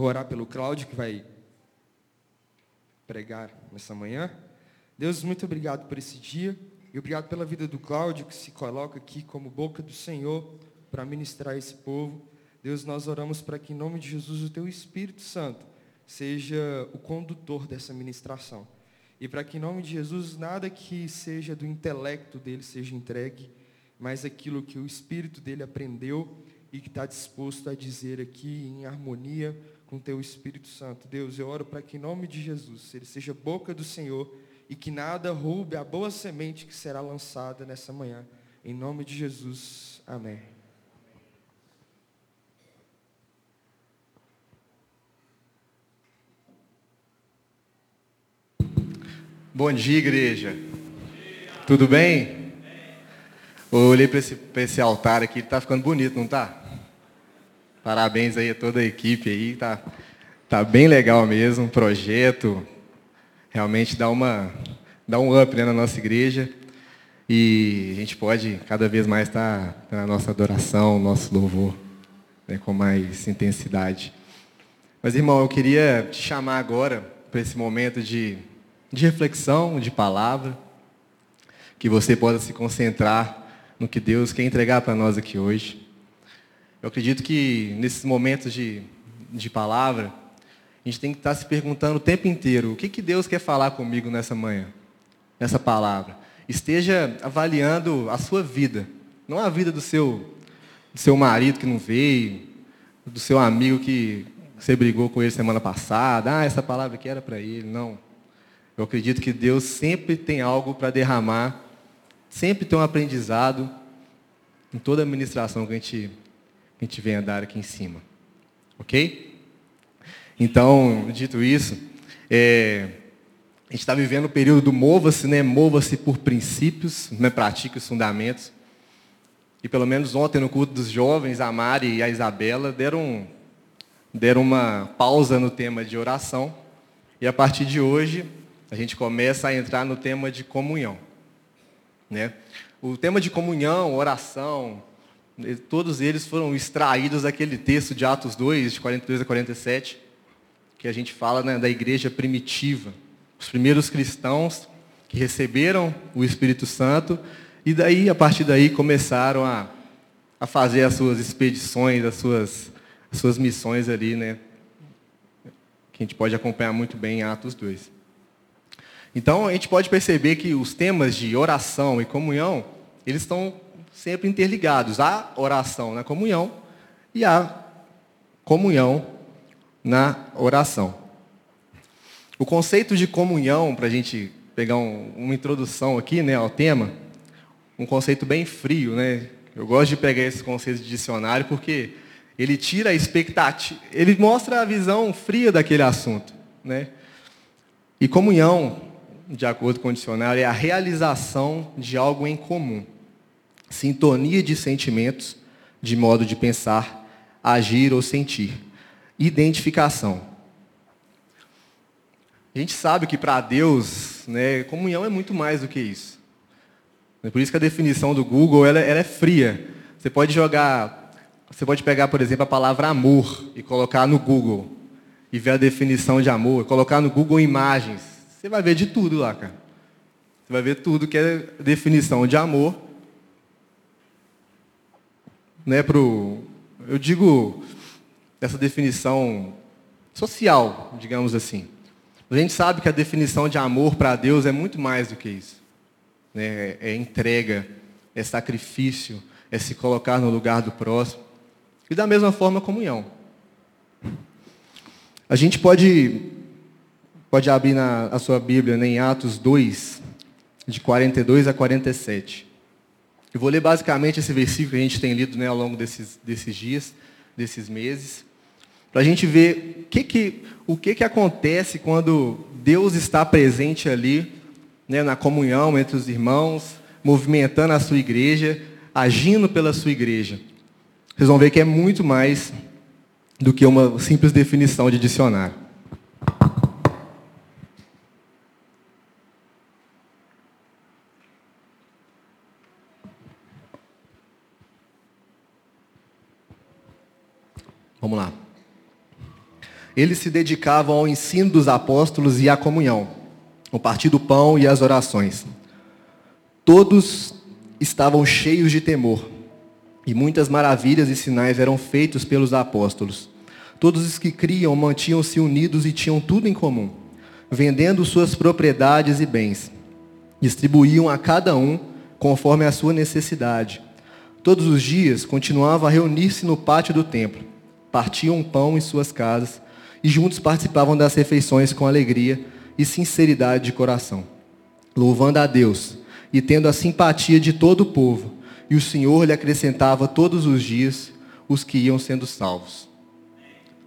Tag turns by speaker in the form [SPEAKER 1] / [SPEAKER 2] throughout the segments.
[SPEAKER 1] Vou orar pelo Cláudio, que vai pregar nessa manhã. Deus, muito obrigado por esse dia. E obrigado pela vida do Cláudio, que se coloca aqui como boca do Senhor para ministrar esse povo. Deus, nós oramos para que, em nome de Jesus, o Teu Espírito Santo seja o condutor dessa ministração. E para que, em nome de Jesus, nada que seja do intelecto dele seja entregue, mas aquilo que o Espírito dele aprendeu e que está disposto a dizer aqui em harmonia com Teu Espírito Santo. Deus, eu oro para que, em nome de Jesus, ele seja boca do Senhor e que nada roube a boa semente que será lançada nessa manhã. Em nome de Jesus. Amém.
[SPEAKER 2] Bom dia, igreja. Tudo bem? Eu olhei para esse, esse, altar aqui, está ficando bonito, não está? Parabéns aí a toda a equipe aí, tá, tá bem legal mesmo, projeto, realmente dá uma dá um up né, na nossa igreja e a gente pode cada vez mais estar tá, na nossa adoração, nosso louvor, né, com mais intensidade. Mas irmão, eu queria te chamar agora para esse momento de de reflexão, de palavra, que você possa se concentrar no que Deus quer entregar para nós aqui hoje. Eu acredito que nesses momentos de, de palavra, a gente tem que estar se perguntando o tempo inteiro: o que, que Deus quer falar comigo nessa manhã, nessa palavra? Esteja avaliando a sua vida, não a vida do seu, do seu marido que não veio, do seu amigo que você brigou com ele semana passada. Ah, essa palavra aqui era para ele. Não. Eu acredito que Deus sempre tem algo para derramar, sempre tem um aprendizado em toda a ministração que a gente, a gente vem a dar aqui em cima. Ok? Então, dito isso, é, a gente está vivendo o período do mova-se, né? Mova-se por princípios, né? pratique os fundamentos. E pelo menos ontem no culto dos jovens, a Mari e a Isabela deram, deram uma pausa no tema de oração. E a partir de hoje, a gente começa a entrar no tema de comunhão. Né? O tema de comunhão, oração, todos eles foram extraídos daquele texto de Atos 2, de 42 a 47, que a gente fala né, da igreja primitiva. Os primeiros cristãos que receberam o Espírito Santo e daí, a partir daí, começaram a, a fazer as suas expedições, as suas, as suas missões ali, né? Que a gente pode acompanhar muito bem em Atos 2. Então, a gente pode perceber que os temas de oração e comunhão, eles estão sempre interligados. Há oração na comunhão e há comunhão na oração. O conceito de comunhão, para a gente pegar um, uma introdução aqui né, ao tema, um conceito bem frio, né? Eu gosto de pegar esse conceito de dicionário porque ele tira a expectativa, ele mostra a visão fria daquele assunto, né? E comunhão de acordo com o dicionário, é a realização de algo em comum. Sintonia de sentimentos, de modo de pensar, agir ou sentir. Identificação. A gente sabe que para Deus, né, comunhão é muito mais do que isso. É por isso que a definição do Google ela, ela é fria. Você pode jogar, você pode pegar, por exemplo, a palavra amor e colocar no Google e ver a definição de amor, colocar no Google imagens você vai ver de tudo lá, cara. Você vai ver tudo que é definição de amor. Né, pro, eu digo essa definição social, digamos assim. A gente sabe que a definição de amor para Deus é muito mais do que isso. Né? É entrega, é sacrifício, é se colocar no lugar do próximo. E da mesma forma, comunhão. A gente pode Pode abrir na, a sua Bíblia né, em Atos 2, de 42 a 47. Eu vou ler basicamente esse versículo que a gente tem lido né, ao longo desses, desses dias, desses meses, para a gente ver que que, o que, que acontece quando Deus está presente ali, né, na comunhão entre os irmãos, movimentando a sua igreja, agindo pela sua igreja. Vocês vão ver que é muito mais do que uma simples definição de dicionário. Vamos lá. eles se dedicavam ao ensino dos apóstolos e à comunhão, o partir do pão e as orações. Todos estavam cheios de temor, e muitas maravilhas e sinais eram feitos pelos apóstolos. Todos os que criam mantinham-se unidos e tinham tudo em comum, vendendo suas propriedades e bens. Distribuíam a cada um conforme a sua necessidade. Todos os dias continuavam a reunir-se no pátio do templo, partiam pão em suas casas e juntos participavam das refeições com alegria e sinceridade de coração, louvando a Deus e tendo a simpatia de todo o povo. E o Senhor lhe acrescentava todos os dias os que iam sendo salvos.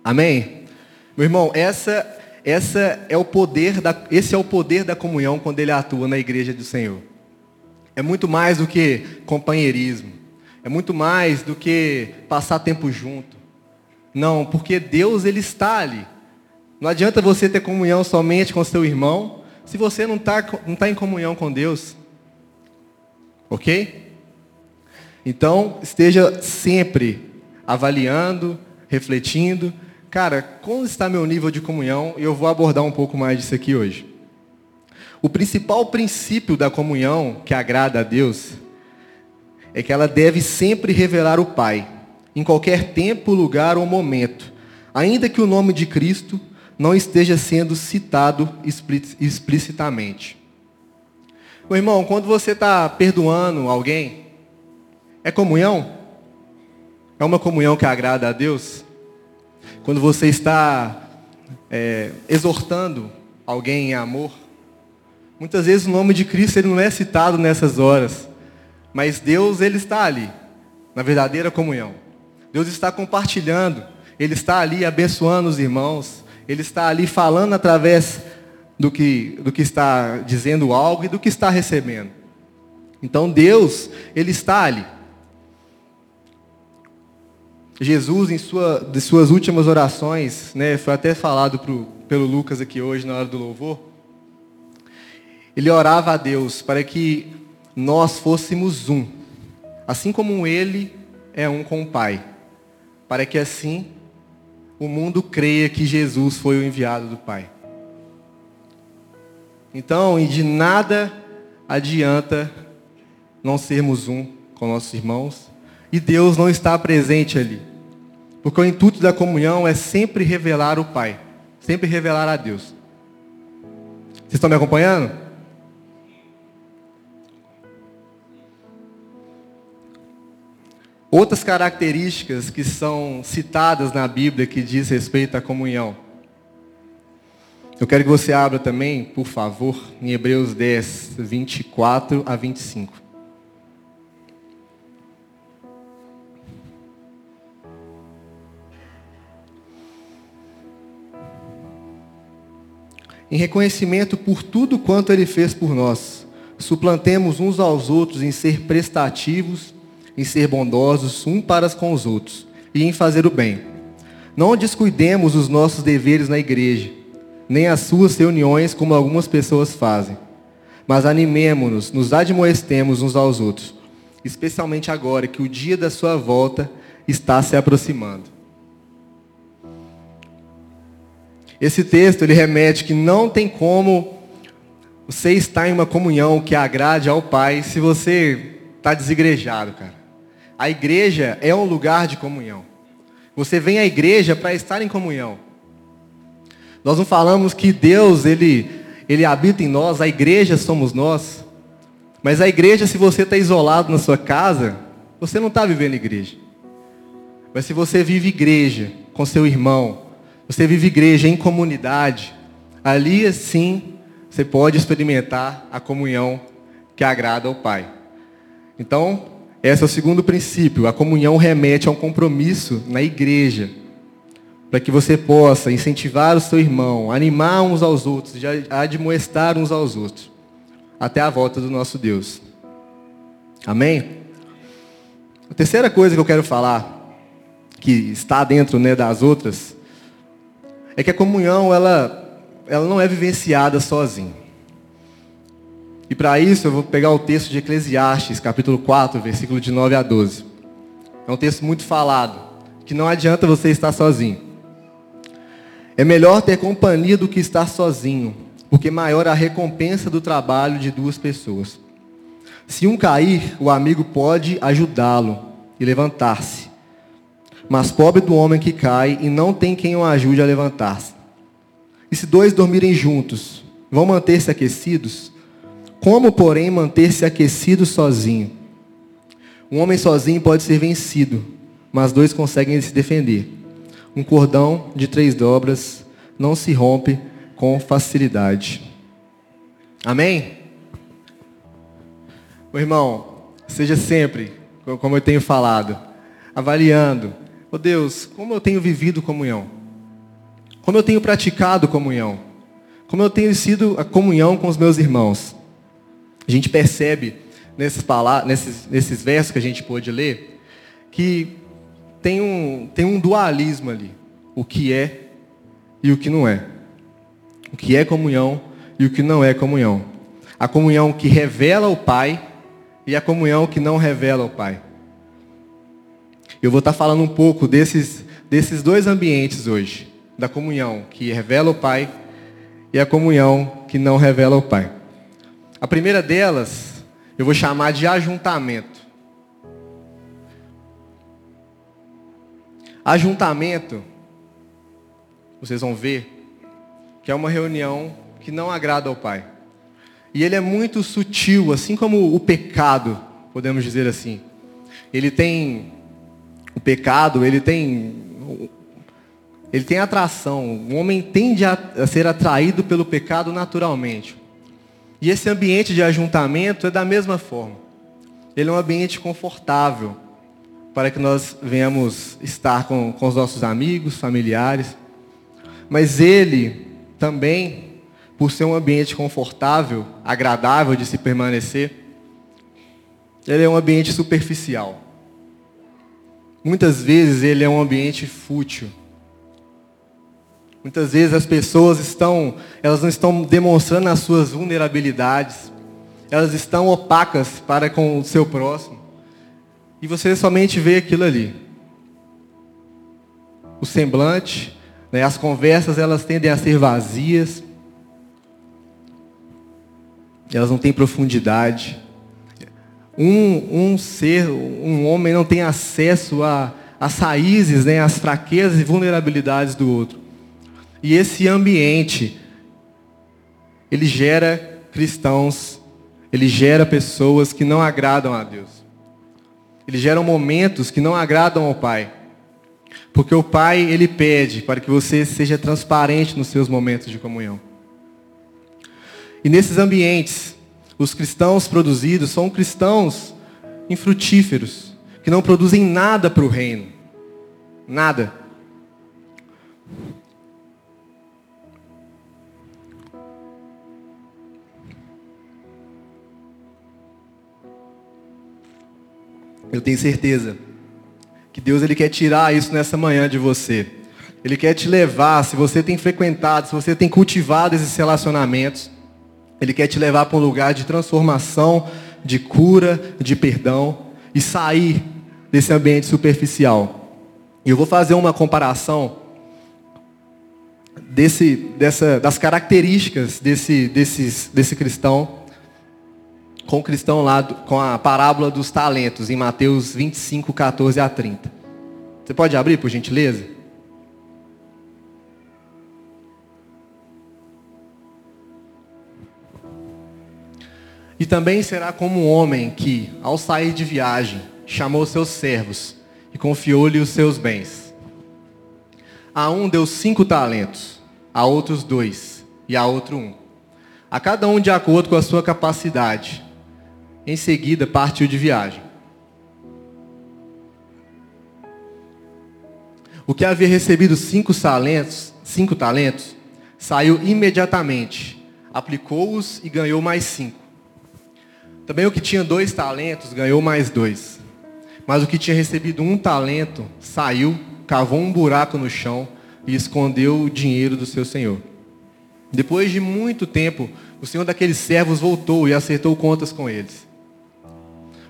[SPEAKER 2] Amém? Meu irmão, essa, essa é o poder da, esse é o poder da comunhão quando ele atua na igreja do Senhor. É muito mais do que companheirismo. É muito mais do que passar tempo junto. Não, porque Deus ele está ali. Não adianta você ter comunhão somente com seu irmão se você não está não tá em comunhão com Deus. Ok? Então, esteja sempre avaliando, refletindo. Cara, como está meu nível de comunhão? E eu vou abordar um pouco mais disso aqui hoje. O principal princípio da comunhão que agrada a Deus é que ela deve sempre revelar o Pai, em qualquer tempo, lugar ou momento, ainda que o nome de Cristo não esteja sendo citado explicitamente. Meu irmão, quando você está perdoando alguém, é comunhão? É uma comunhão que agrada a Deus? Quando você está é, exortando alguém em amor, muitas vezes o nome de Cristo ele não é citado nessas horas, mas Deus ele está ali, na verdadeira comunhão. Deus está compartilhando, Ele está ali abençoando os irmãos, Ele está ali falando através do que, do que está dizendo algo e do que está recebendo. Então Deus, Ele está ali. Jesus, em sua, de suas últimas orações, né, foi até falado pro, pelo Lucas aqui hoje na hora do louvor, ele orava a Deus para que nós fôssemos um, assim como ele é um com o Pai, para que assim o mundo creia que Jesus foi o enviado do Pai. Então, e de nada adianta não sermos um com nossos irmãos e Deus não está presente ali. Porque o intuito da comunhão é sempre revelar o Pai, sempre revelar a Deus. Vocês estão me acompanhando? Outras características que são citadas na Bíblia que diz respeito à comunhão. Eu quero que você abra também, por favor, em Hebreus 10, 24 a 25. Em reconhecimento por tudo quanto Ele fez por nós, suplantemos uns aos outros em ser prestativos, em ser bondosos um para com os outros e em fazer o bem. Não descuidemos os nossos deveres na igreja nem as suas reuniões como algumas pessoas fazem. Mas animemo-nos, nos admoestemos uns aos outros, especialmente agora que o dia da sua volta está se aproximando. Esse texto ele remete que não tem como você estar em uma comunhão que agrade ao Pai se você está desigrejado, cara. A igreja é um lugar de comunhão. Você vem à igreja para estar em comunhão. Nós não falamos que Deus, ele, ele habita em nós, a igreja somos nós. Mas a igreja, se você está isolado na sua casa, você não está vivendo igreja. Mas se você vive igreja com seu irmão, você vive igreja em comunidade, ali sim você pode experimentar a comunhão que agrada ao Pai. Então, esse é o segundo princípio. A comunhão remete a um compromisso na igreja para que você possa incentivar o seu irmão, animar uns aos outros, admoestar uns aos outros, até a volta do nosso Deus. Amém? A terceira coisa que eu quero falar, que está dentro né, das outras, é que a comunhão ela, ela não é vivenciada sozinha. E para isso eu vou pegar o texto de Eclesiastes, capítulo 4, versículo de 9 a 12. É um texto muito falado, que não adianta você estar sozinho. É melhor ter companhia do que estar sozinho, porque maior a recompensa do trabalho de duas pessoas. Se um cair, o amigo pode ajudá-lo e levantar-se. Mas pobre do homem que cai e não tem quem o ajude a levantar-se. E se dois dormirem juntos, vão manter-se aquecidos? Como, porém, manter-se aquecido sozinho? Um homem sozinho pode ser vencido, mas dois conseguem se defender. Um cordão de três dobras não se rompe com facilidade. Amém? Meu irmão, seja sempre, como eu tenho falado, avaliando, oh Deus, como eu tenho vivido comunhão? Como eu tenho praticado comunhão? Como eu tenho sido a comunhão com os meus irmãos? A gente percebe nesses, nesses, nesses versos que a gente pôde ler, que tem um, tem um dualismo ali. O que é e o que não é. O que é comunhão e o que não é comunhão. A comunhão que revela o Pai e a comunhão que não revela o Pai. Eu vou estar falando um pouco desses, desses dois ambientes hoje. Da comunhão que revela o Pai e a comunhão que não revela o Pai. A primeira delas, eu vou chamar de ajuntamento. Ajuntamento, vocês vão ver, que é uma reunião que não agrada ao Pai. E ele é muito sutil, assim como o pecado, podemos dizer assim. Ele tem o pecado, ele tem ele tem atração. O homem tende a, ser atraído pelo pecado naturalmente. E esse ambiente de ajuntamento é da mesma forma. Ele é um ambiente confortável para que nós venhamos estar com, com os nossos amigos, familiares. Mas ele também, por ser um ambiente confortável, agradável de se permanecer, ele é um ambiente superficial. Muitas vezes ele é um ambiente fútil. Muitas vezes as pessoas estão, elas não estão demonstrando as suas vulnerabilidades. Elas estão opacas para com o seu próximo e você somente vê aquilo ali. O semblante, né, as conversas, elas tendem a ser vazias. Elas não têm profundidade. Um, um ser, um homem não tem acesso às raízes, né, às fraquezas e vulnerabilidades do outro. E esse ambiente, ele gera cristãos, ele gera pessoas que não agradam a Deus. Eles geram momentos que não agradam ao Pai. Porque o Pai, Ele pede para que você seja transparente nos seus momentos de comunhão. E nesses ambientes, os cristãos produzidos são cristãos infrutíferos, que não produzem nada para o reino. Nada. Eu tenho certeza que Deus ele quer tirar isso nessa manhã de você. Ele quer te levar, se você tem frequentado, se você tem cultivado esses relacionamentos, ele quer te levar para um lugar de transformação, de cura, de perdão e sair desse ambiente superficial. Eu vou fazer uma comparação desse, dessa, das características desse, desses, desse cristão com o cristão lá, com a parábola dos talentos, em Mateus 25, 14 a 30. Você pode abrir, por gentileza? E também será como um homem que, ao sair de viagem, chamou seus servos e confiou-lhe os seus bens. A um deu cinco talentos, a outros dois, e a outro um. A cada um de acordo com a sua capacidade. Em seguida, partiu de viagem. O que havia recebido cinco talentos, cinco talentos, saiu imediatamente, aplicou-os e ganhou mais cinco. Também o que tinha dois talentos ganhou mais dois. Mas o que tinha recebido um talento saiu, cavou um buraco no chão e escondeu o dinheiro do seu senhor. Depois de muito tempo, o senhor daqueles servos voltou e acertou contas com eles.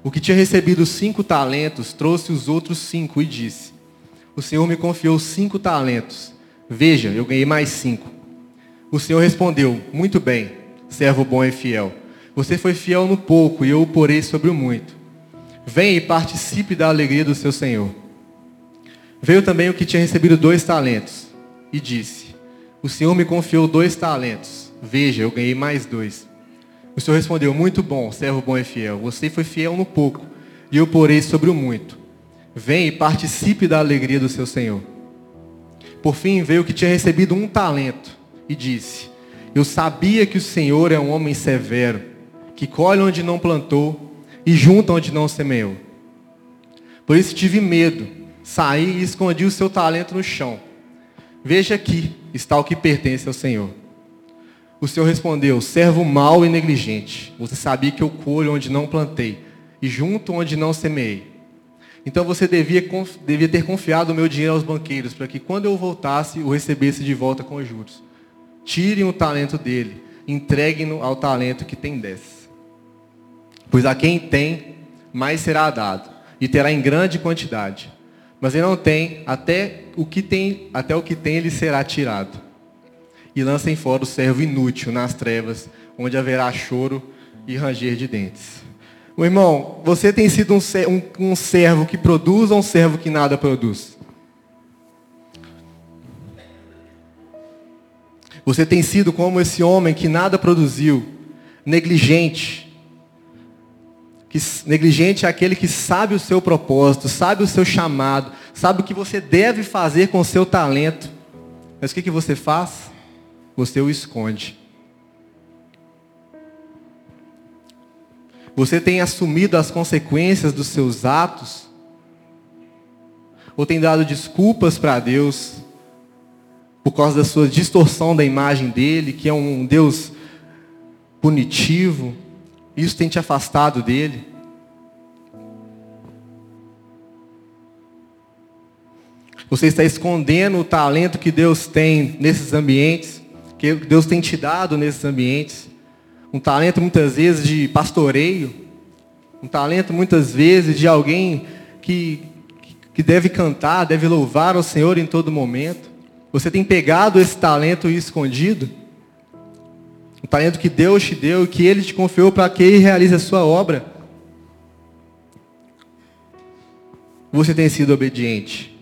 [SPEAKER 2] O que tinha recebido cinco talentos trouxe os outros cinco e disse: O Senhor me confiou cinco talentos. Veja, eu ganhei mais cinco. O Senhor respondeu: Muito bem, servo bom e fiel. Você foi fiel no pouco e eu o porei sobre o muito. Venha e participe da alegria do seu Senhor. Veio também o que tinha recebido dois talentos e disse: O Senhor me confiou dois talentos. Veja, eu ganhei mais dois. O Senhor respondeu: Muito bom, servo bom e fiel. Você foi fiel no pouco e eu porei sobre o muito. Venha e participe da alegria do seu Senhor. Por fim veio que tinha recebido um talento e disse: Eu sabia que o Senhor é um homem severo, que colhe onde não plantou e junta onde não semeou. Por isso tive medo, saí e escondi o seu talento no chão. Veja aqui está o que pertence ao Senhor. O Senhor respondeu: Servo mau e negligente, você sabia que eu colho onde não plantei e junto onde não semeei. Então você devia, devia ter confiado o meu dinheiro aos banqueiros, para que quando eu voltasse, o recebesse de volta com juros. Tirem o talento dele, entreguem-no ao talento que tem dez. Pois a quem tem, mais será dado, e terá em grande quantidade. Mas ele não tem, até o que tem, até o que tem ele será tirado. E lancem fora o servo inútil nas trevas, onde haverá choro e ranger de dentes. Meu irmão, você tem sido um, um, um servo que produz ou um servo que nada produz? Você tem sido como esse homem que nada produziu, negligente. Que, negligente é aquele que sabe o seu propósito, sabe o seu chamado, sabe o que você deve fazer com o seu talento. Mas o que, que você faz? Você o esconde. Você tem assumido as consequências dos seus atos? Ou tem dado desculpas para Deus por causa da sua distorção da imagem dele, que é um Deus punitivo? Isso tem te afastado dele? Você está escondendo o talento que Deus tem nesses ambientes, que Deus tem te dado nesses ambientes um talento muitas vezes de pastoreio, um talento muitas vezes de alguém que, que deve cantar, deve louvar ao Senhor em todo momento. Você tem pegado esse talento e escondido? O talento que Deus te deu e que Ele te confiou para que Ele realize a sua obra. Você tem sido obediente?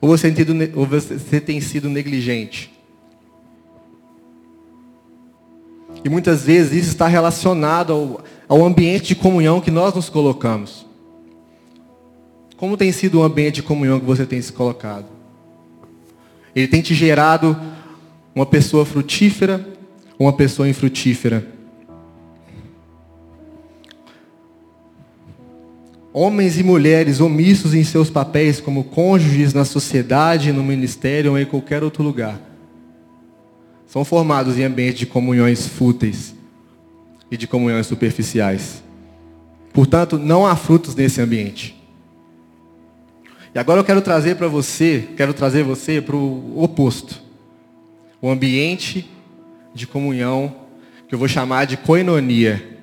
[SPEAKER 2] Ou você tem, tido, ou você tem sido negligente? E muitas vezes isso está relacionado ao, ao ambiente de comunhão que nós nos colocamos. Como tem sido o ambiente de comunhão que você tem se colocado? Ele tem te gerado uma pessoa frutífera ou uma pessoa infrutífera? Homens e mulheres omissos em seus papéis como cônjuges na sociedade, no ministério ou em qualquer outro lugar são formados em ambientes de comunhões fúteis e de comunhões superficiais. Portanto, não há frutos nesse ambiente. E agora eu quero trazer para você, quero trazer você para o oposto. O ambiente de comunhão, que eu vou chamar de koinonia.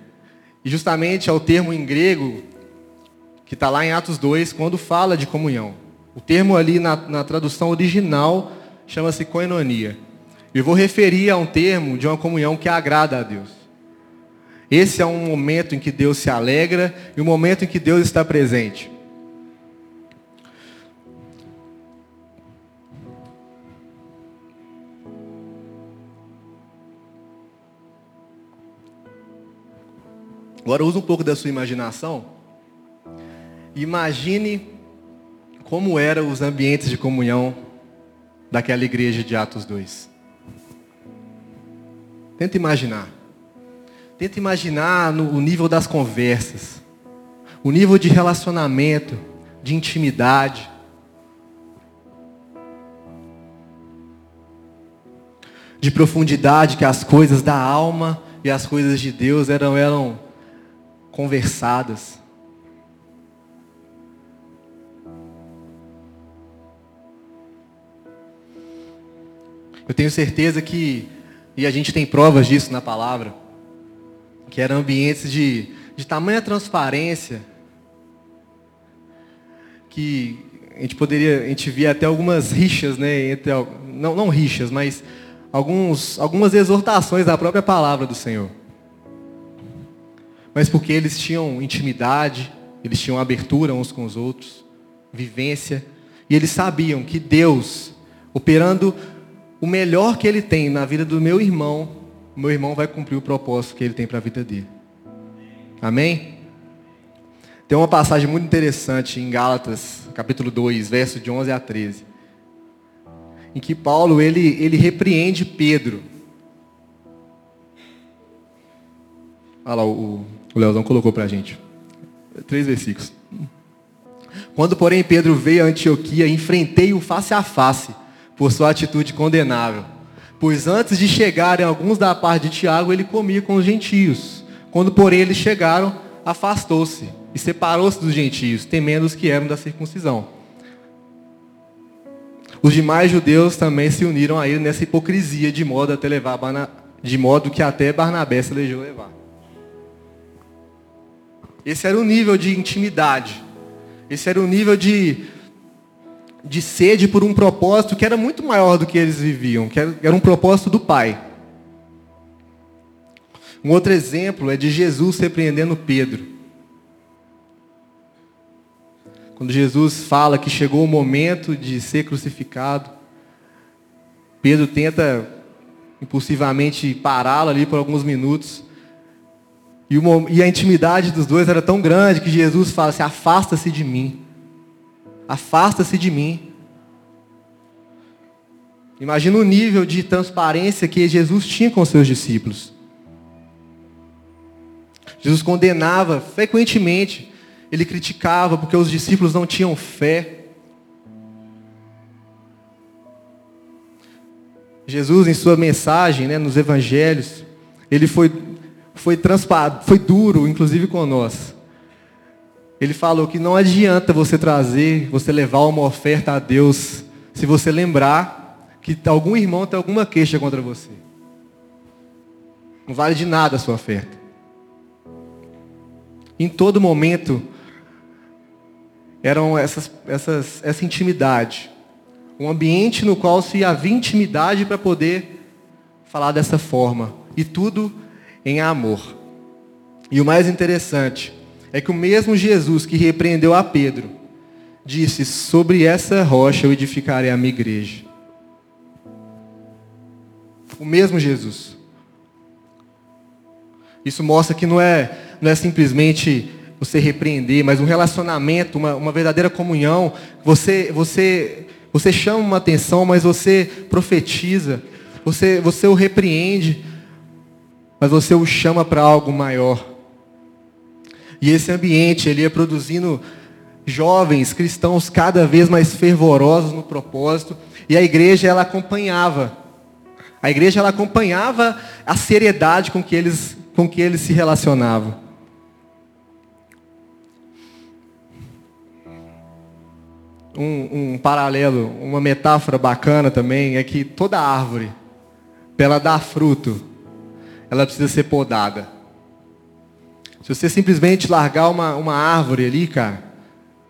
[SPEAKER 2] E justamente é o termo em grego que está lá em Atos 2, quando fala de comunhão. O termo ali na, na tradução original chama-se koinonia. E vou referir a um termo de uma comunhão que agrada a Deus. Esse é um momento em que Deus se alegra e um momento em que Deus está presente. Agora use um pouco da sua imaginação. Imagine como eram os ambientes de comunhão daquela igreja de Atos 2. Tenta imaginar. Tenta imaginar no, o nível das conversas, o nível de relacionamento, de intimidade. De profundidade que as coisas da alma e as coisas de Deus eram, eram conversadas. Eu tenho certeza que e a gente tem provas disso na palavra. Que eram ambientes de, de tamanha transparência que a gente poderia, a gente via até algumas rixas, né, entre não, não rixas, mas alguns, algumas exortações da própria palavra do Senhor. Mas porque eles tinham intimidade, eles tinham abertura uns com os outros, vivência, e eles sabiam que Deus, operando o melhor que Ele tem na vida do meu irmão, meu irmão vai cumprir o propósito que Ele tem para a vida dele. Amém? Tem uma passagem muito interessante em Gálatas, capítulo 2, verso de 11 a 13. Em que Paulo, ele, ele repreende Pedro. Olha lá, o, o Leozão colocou para a gente. Três versículos. Quando, porém, Pedro veio a Antioquia, enfrentei-o face a face, por sua atitude condenável. Pois antes de chegarem alguns da parte de Tiago, ele comia com os gentios. Quando, porém, eles chegaram, afastou-se e separou-se dos gentios, temendo os que eram da circuncisão. Os demais judeus também se uniram a ele nessa hipocrisia, de modo, até levar, de modo que até Barnabé se elegeu levar. Esse era o nível de intimidade. Esse era o nível de, de sede por um propósito que era muito maior do que eles viviam, que era, um propósito do Pai. Um outro exemplo é de Jesus repreendendo Pedro. Quando Jesus fala que chegou o momento de ser crucificado, Pedro tenta impulsivamente pará-lo ali por alguns minutos. E, uma, e, a intimidade dos dois era tão grande que Jesus fala assim: afasta-se de mim. Afasta-se de mim. Imagina o nível de transparência que Jesus tinha com seus discípulos. Jesus condenava frequentemente, ele criticava porque os discípulos não tinham fé. Jesus, em sua mensagem, né, nos evangelhos, ele foi, foi, foi duro, inclusive com nós. Ele falou que não adianta você trazer, você levar uma oferta a Deus, se você lembrar que algum irmão tem alguma queixa contra você. Não vale de nada a sua oferta. Em todo momento, eram essas, essas, essa intimidade. Um ambiente no qual se havia intimidade para poder falar dessa forma. E tudo em amor. E o mais interessante é que o mesmo Jesus que repreendeu a Pedro disse: Sobre essa rocha eu edificarei a minha igreja. O mesmo Jesus. Isso mostra que não é não é simplesmente você repreender, mas um relacionamento, uma, uma verdadeira comunhão. Você, você, você chama uma atenção, mas você profetiza. Você, você o repreende, mas você o chama para algo maior. E esse ambiente, ele ia produzindo jovens cristãos cada vez mais fervorosos no propósito, e a igreja ela acompanhava. A igreja ela acompanhava a seriedade com que eles com que eles se relacionavam. um, um paralelo, uma metáfora bacana também é que toda árvore, para ela dar fruto, ela precisa ser podada. Se você simplesmente largar uma, uma árvore ali, cara,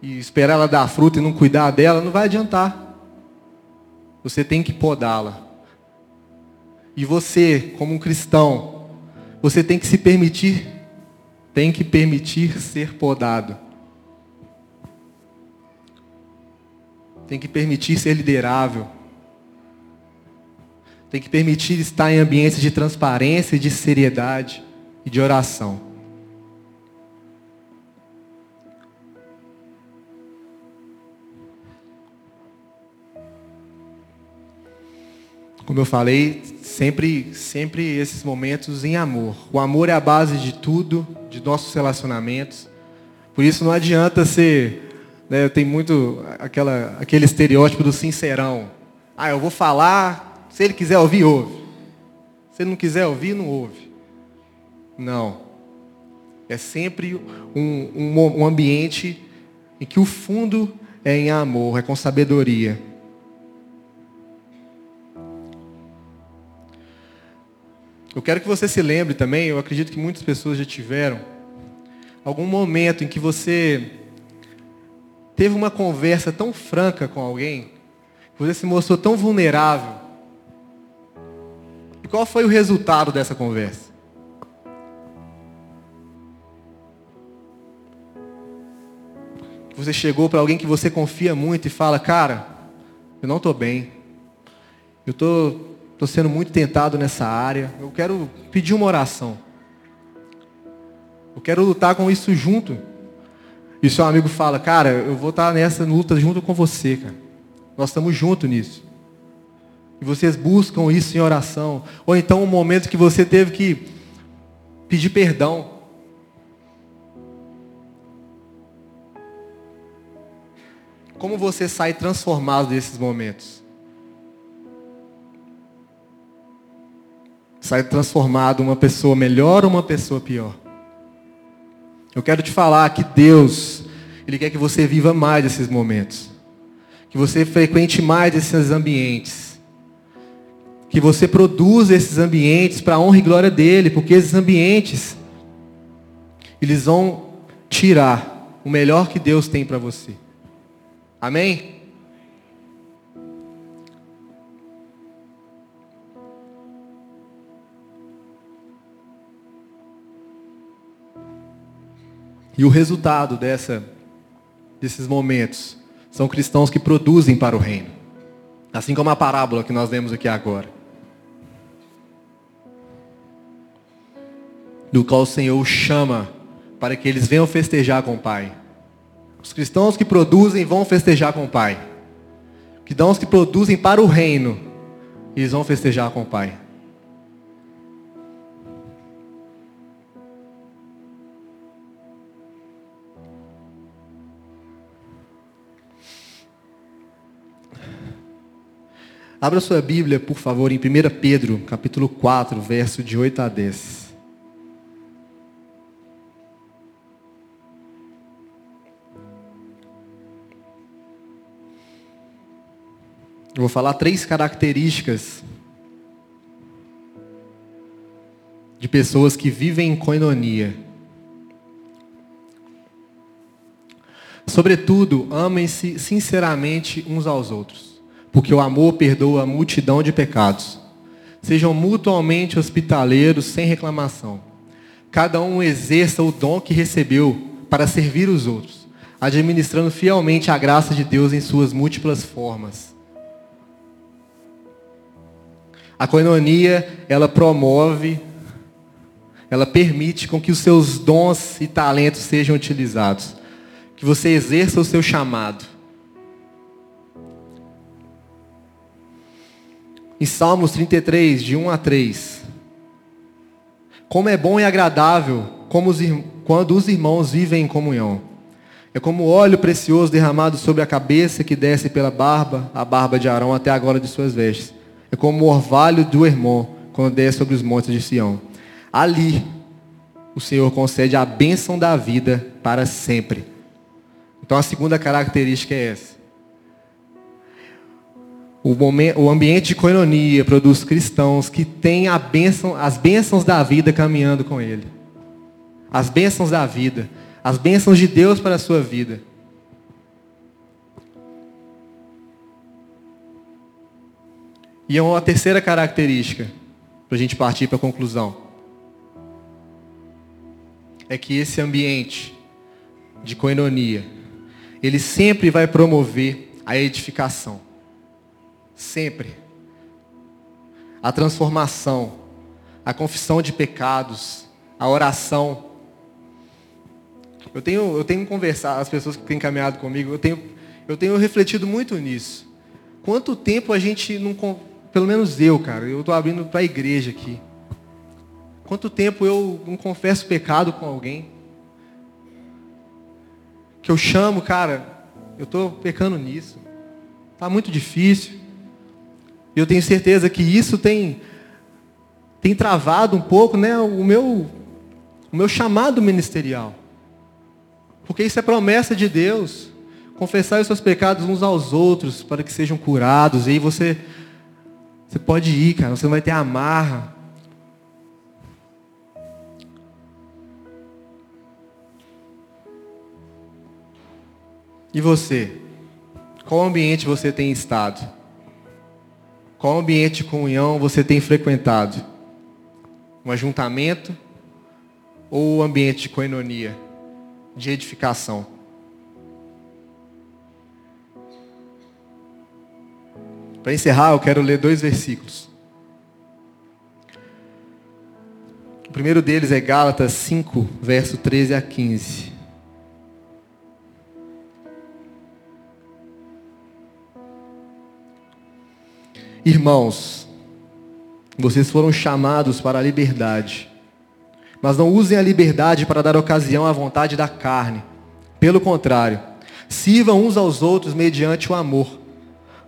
[SPEAKER 2] e esperar ela dar fruto e não cuidar dela, não vai adiantar. Você tem que podá-la. E você, como um cristão, você tem que se permitir, tem que permitir ser podado. Tem que permitir ser liderável. Tem que permitir estar em ambientes de transparência, de seriedade e de oração. Como eu falei, sempre, sempre esses momentos em amor. O amor é a base de tudo, de nossos relacionamentos. Por isso não adianta ser né, tem muito aquela, aquele estereótipo do sincerão. Ah, eu vou falar, se ele quiser ouvir, ouve. Se ele não quiser ouvir, não ouve. Não. É sempre um, um, um ambiente em que o fundo é em amor, é com sabedoria. Eu quero que você se lembre também, eu acredito que muitas pessoas já tiveram, algum momento em que você teve uma conversa tão franca com alguém Você se mostrou tão vulnerável. E qual foi o resultado dessa conversa? Você chegou para alguém que você confia muito e fala, cara, eu não estou bem. Eu estou tô sendo muito tentado nessa área. Eu quero pedir uma oração. Eu quero lutar com isso junto. E seu amigo fala, cara, eu vou estar nessa luta junto com você, cara. Nós estamos juntos nisso. E vocês buscam isso em oração. Ou então um momento que você teve que pedir perdão. Como você sai transformado desses momentos? Sai transformado uma pessoa melhor ou uma pessoa pior? Eu quero te falar que Deus, Ele quer que você viva mais esses momentos. Que você frequente mais esses ambientes. Que você produza esses ambientes para a honra e glória dEle, porque esses ambientes, eles vão tirar o melhor que Deus tem para você. Amém? E o resultado dessa, desses momentos são cristãos que produzem para o reino. Assim como a parábola que nós lemos aqui agora. Do qual o Senhor chama para que eles venham festejar com o Pai. Os cristãos que produzem vão festejar com o Pai. Que dão os que produzem para o reino, eles vão festejar com o Pai. Abra sua Bíblia, por favor, em 1 Pedro, capítulo 4, verso de 8 a 10. Eu vou falar três características de pessoas que vivem em coinonia. Sobretudo, amem-se sinceramente uns aos outros porque o amor perdoa a multidão de pecados. Sejam mutuamente hospitaleiros sem reclamação. Cada um exerça o dom que recebeu para servir os outros, administrando fielmente a graça de Deus em suas múltiplas formas. A coinonia, ela promove, ela permite com que os seus dons e talentos sejam utilizados. Que você exerça o seu chamado Em Salmos 33, de 1 a 3. Como é bom e agradável os, quando os irmãos vivem em comunhão. É como óleo precioso derramado sobre a cabeça que desce pela barba, a barba de Arão até a gola de suas vestes. É como o orvalho do irmão quando desce sobre os montes de Sião. Ali o Senhor concede a bênção da vida para sempre. Então a segunda característica é essa. O, momento, o ambiente de coinonia produz cristãos que têm a bênção, as bênçãos da vida caminhando com ele. As bênçãos da vida. As bênçãos de Deus para a sua vida. E uma terceira característica, para a gente partir para a conclusão, é que esse ambiente de coinonia, ele sempre vai promover a edificação. Sempre. A transformação, a confissão de pecados, a oração. Eu tenho, eu tenho conversado, as pessoas que têm caminhado comigo, eu tenho, eu tenho refletido muito nisso. Quanto tempo a gente não, pelo menos eu, cara, eu estou abrindo para a igreja aqui. Quanto tempo eu não confesso pecado com alguém? Que eu chamo, cara, eu estou pecando nisso. Está muito difícil. E eu tenho certeza que isso tem, tem travado um pouco né, o, meu, o meu chamado ministerial. Porque isso é promessa de Deus. Confessar os seus pecados uns aos outros para que sejam curados. E aí você, você pode ir, cara. Você não vai ter amarra. E você? Qual ambiente você tem estado? Qual ambiente de comunhão você tem frequentado? Um ajuntamento ou um ambiente de coinonia, de edificação? Para encerrar, eu quero ler dois versículos. O primeiro deles é Gálatas 5, verso 13 a 15. Irmãos, vocês foram chamados para a liberdade, mas não usem a liberdade para dar ocasião à vontade da carne. Pelo contrário, sirvam uns aos outros mediante o amor.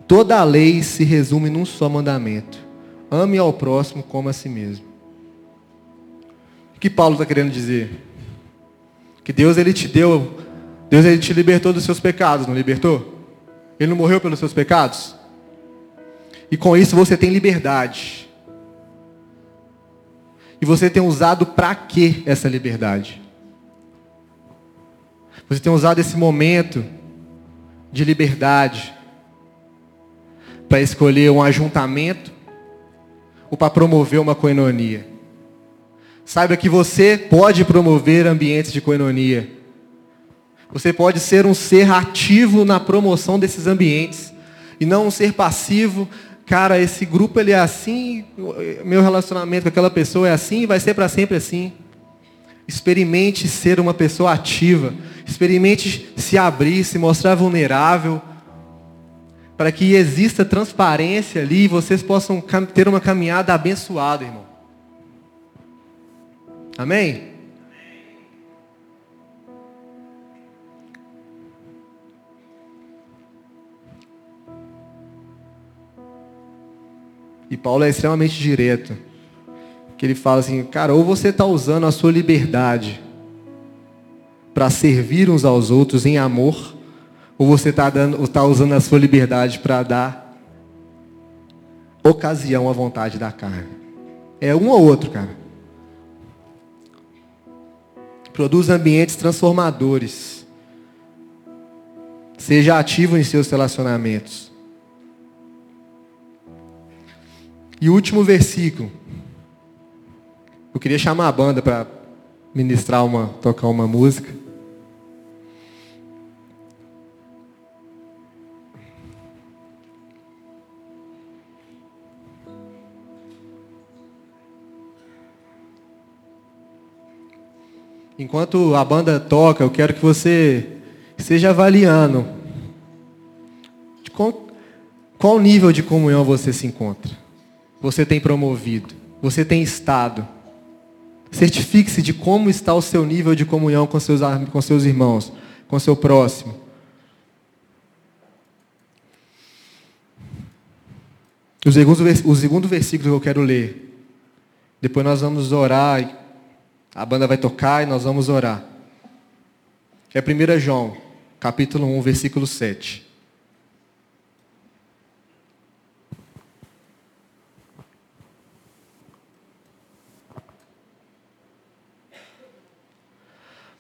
[SPEAKER 2] Toda a lei se resume num só mandamento: ame ao próximo como a si mesmo. O que Paulo está querendo dizer? Que Deus ele te deu, Deus ele te libertou dos seus pecados, não libertou? Ele não morreu pelos seus pecados? E com isso você tem liberdade. E você tem usado para quê essa liberdade? Você tem usado esse momento de liberdade para escolher um ajuntamento ou para promover uma coinonia. Saiba que você pode promover ambientes de coinonia. Você pode ser um ser ativo na promoção desses ambientes e não um ser passivo. Cara, esse grupo ele é assim, meu relacionamento com aquela pessoa é assim, vai ser para sempre assim. Experimente ser uma pessoa ativa. Experimente se abrir, se mostrar vulnerável para que exista transparência ali e vocês possam ter uma caminhada abençoada, irmão. Amém? E Paulo é extremamente direto. Que ele fala assim, cara, ou você está usando a sua liberdade para servir uns aos outros em amor, ou você está tá usando a sua liberdade para dar ocasião à vontade da carne? É um ou outro, cara. Produz ambientes transformadores. Seja ativo em seus relacionamentos. E o último versículo. Eu queria chamar a banda para ministrar uma, tocar uma música. Enquanto a banda toca, eu quero que você esteja avaliando qual, qual nível de comunhão você se encontra. Você tem promovido, você tem estado. Certifique-se de como está o seu nível de comunhão com seus, com seus irmãos, com seu próximo. O segundo, o segundo versículo que eu quero ler. Depois nós vamos orar a banda vai tocar e nós vamos orar. É 1 João, capítulo 1, versículo 7.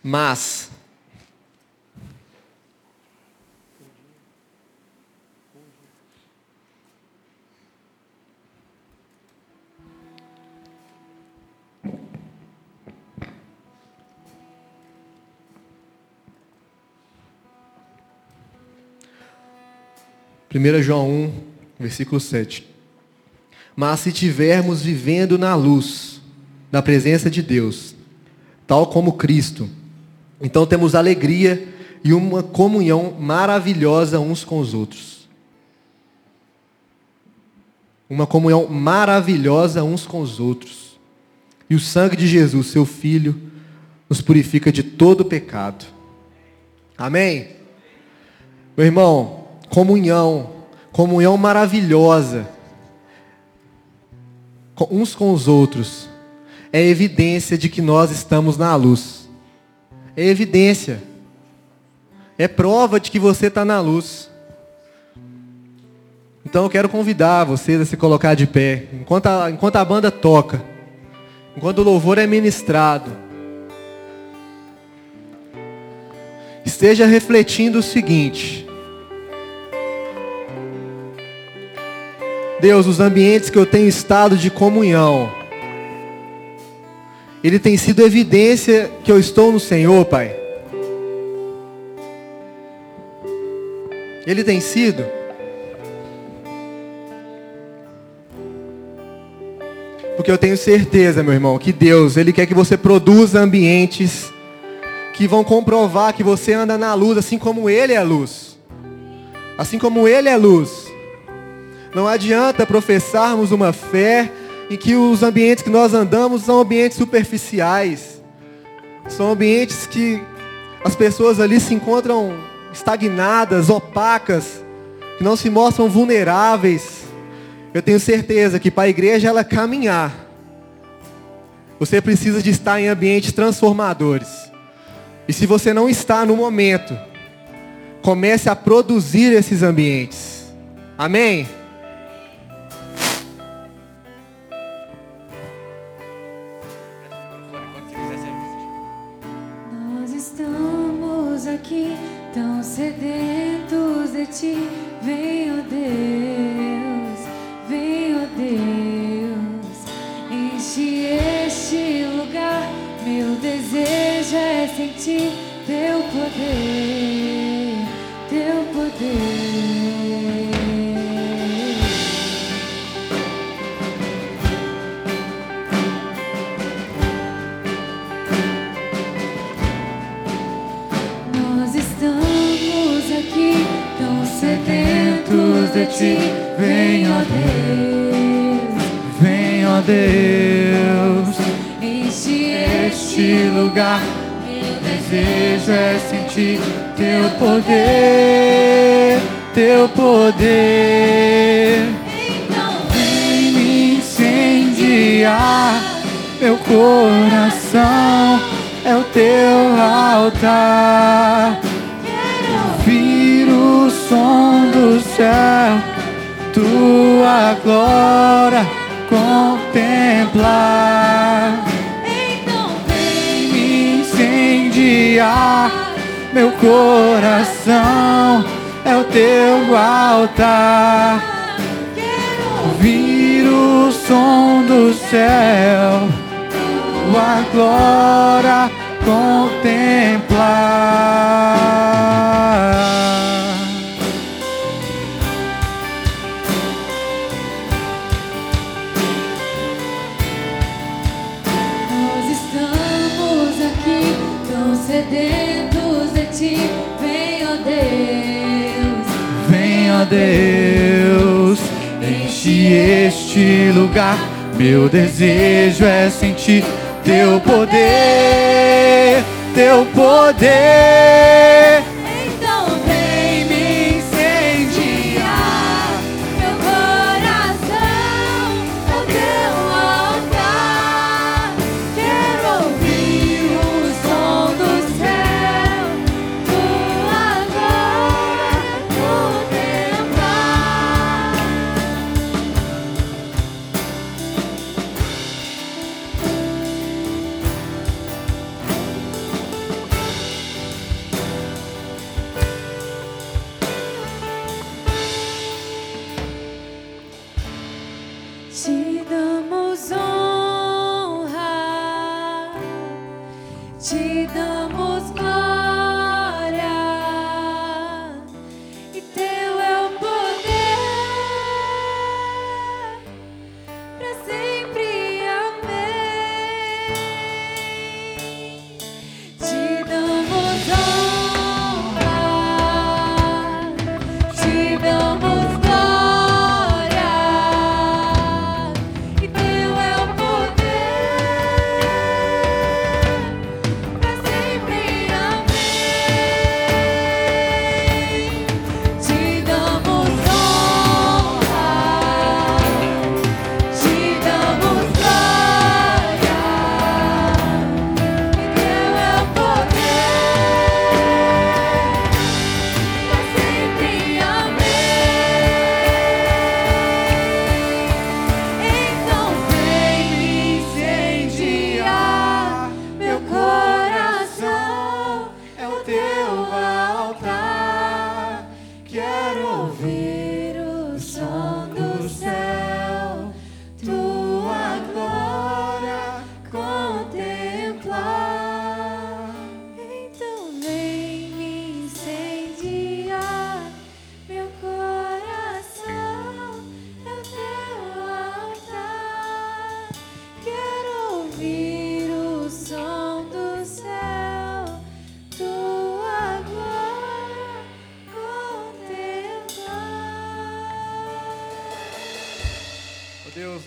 [SPEAKER 2] Mas 1 João 1, versículo 7. Mas se tivermos vivendo na luz, na presença de Deus, tal como Cristo, então temos alegria e uma comunhão maravilhosa uns com os outros. Uma comunhão maravilhosa uns com os outros. E o sangue de Jesus, seu Filho, nos purifica de todo pecado. Amém? Meu irmão, comunhão, comunhão maravilhosa, uns com os outros, é evidência de que nós estamos na luz. É evidência. É prova de que você está na luz. Então eu quero convidar vocês a se colocar de pé, enquanto a, enquanto a banda toca, enquanto o louvor é ministrado. Esteja refletindo o seguinte: Deus, os ambientes que eu tenho estado de comunhão, ele tem sido evidência que eu estou no Senhor, Pai. Ele tem sido. Porque eu tenho certeza, meu irmão, que Deus, Ele quer que você produza ambientes que vão comprovar que você anda na luz, assim como Ele é a luz. Assim como Ele é a luz. Não adianta professarmos uma fé em que os ambientes que nós andamos são ambientes superficiais. São ambientes que as pessoas ali se encontram estagnadas, opacas, que não se mostram vulneráveis. Eu tenho certeza que para a igreja ela caminhar, você precisa de estar em ambientes transformadores. E se você não está no momento, comece a produzir esses ambientes. Amém?
[SPEAKER 3] É teu poder, teu poder. Então
[SPEAKER 4] Vem me incendiar, meu coração é o teu altar. Ouvir o som do céu, tua glória contemplar.
[SPEAKER 3] Então vem
[SPEAKER 4] me incendiar. Meu coração é o teu altar. Ouvir o som do céu, tua glória contemplar. Lugar. Meu desejo é sentir teu poder, teu poder.
[SPEAKER 3] Всі
[SPEAKER 2] дамо.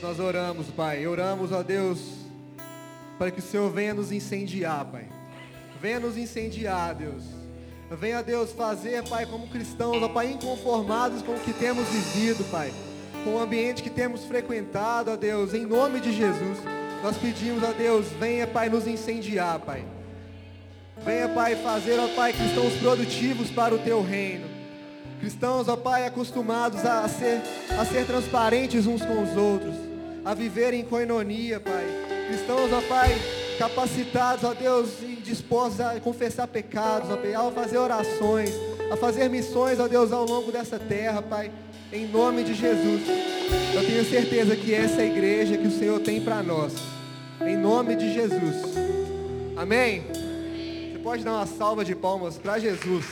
[SPEAKER 2] Nós oramos, Pai. Oramos, ó Deus, para que o Senhor venha nos incendiar, Pai. Venha nos incendiar, Deus. Venha, Deus, fazer, Pai, como cristãos, ó Pai, inconformados com o que temos vivido, Pai. Com o ambiente que temos frequentado, ó Deus, em nome de Jesus. Nós pedimos, ó Deus, venha, Pai, nos incendiar, Pai. Venha, Pai, fazer, ó Pai, cristãos produtivos para o Teu reino. Cristãos, ó Pai, acostumados a ser, a ser transparentes uns com os outros, a viver em coinonia, Pai. Cristãos, ó Pai, capacitados, ó Deus, e dispostos a confessar pecados, ó Pai, a fazer orações, a fazer missões, ó Deus, ao longo dessa terra, Pai. Em nome de Jesus. Eu tenho certeza que essa é a igreja que o Senhor tem para nós. Em nome de Jesus. Amém? Você pode dar uma salva de palmas para Jesus.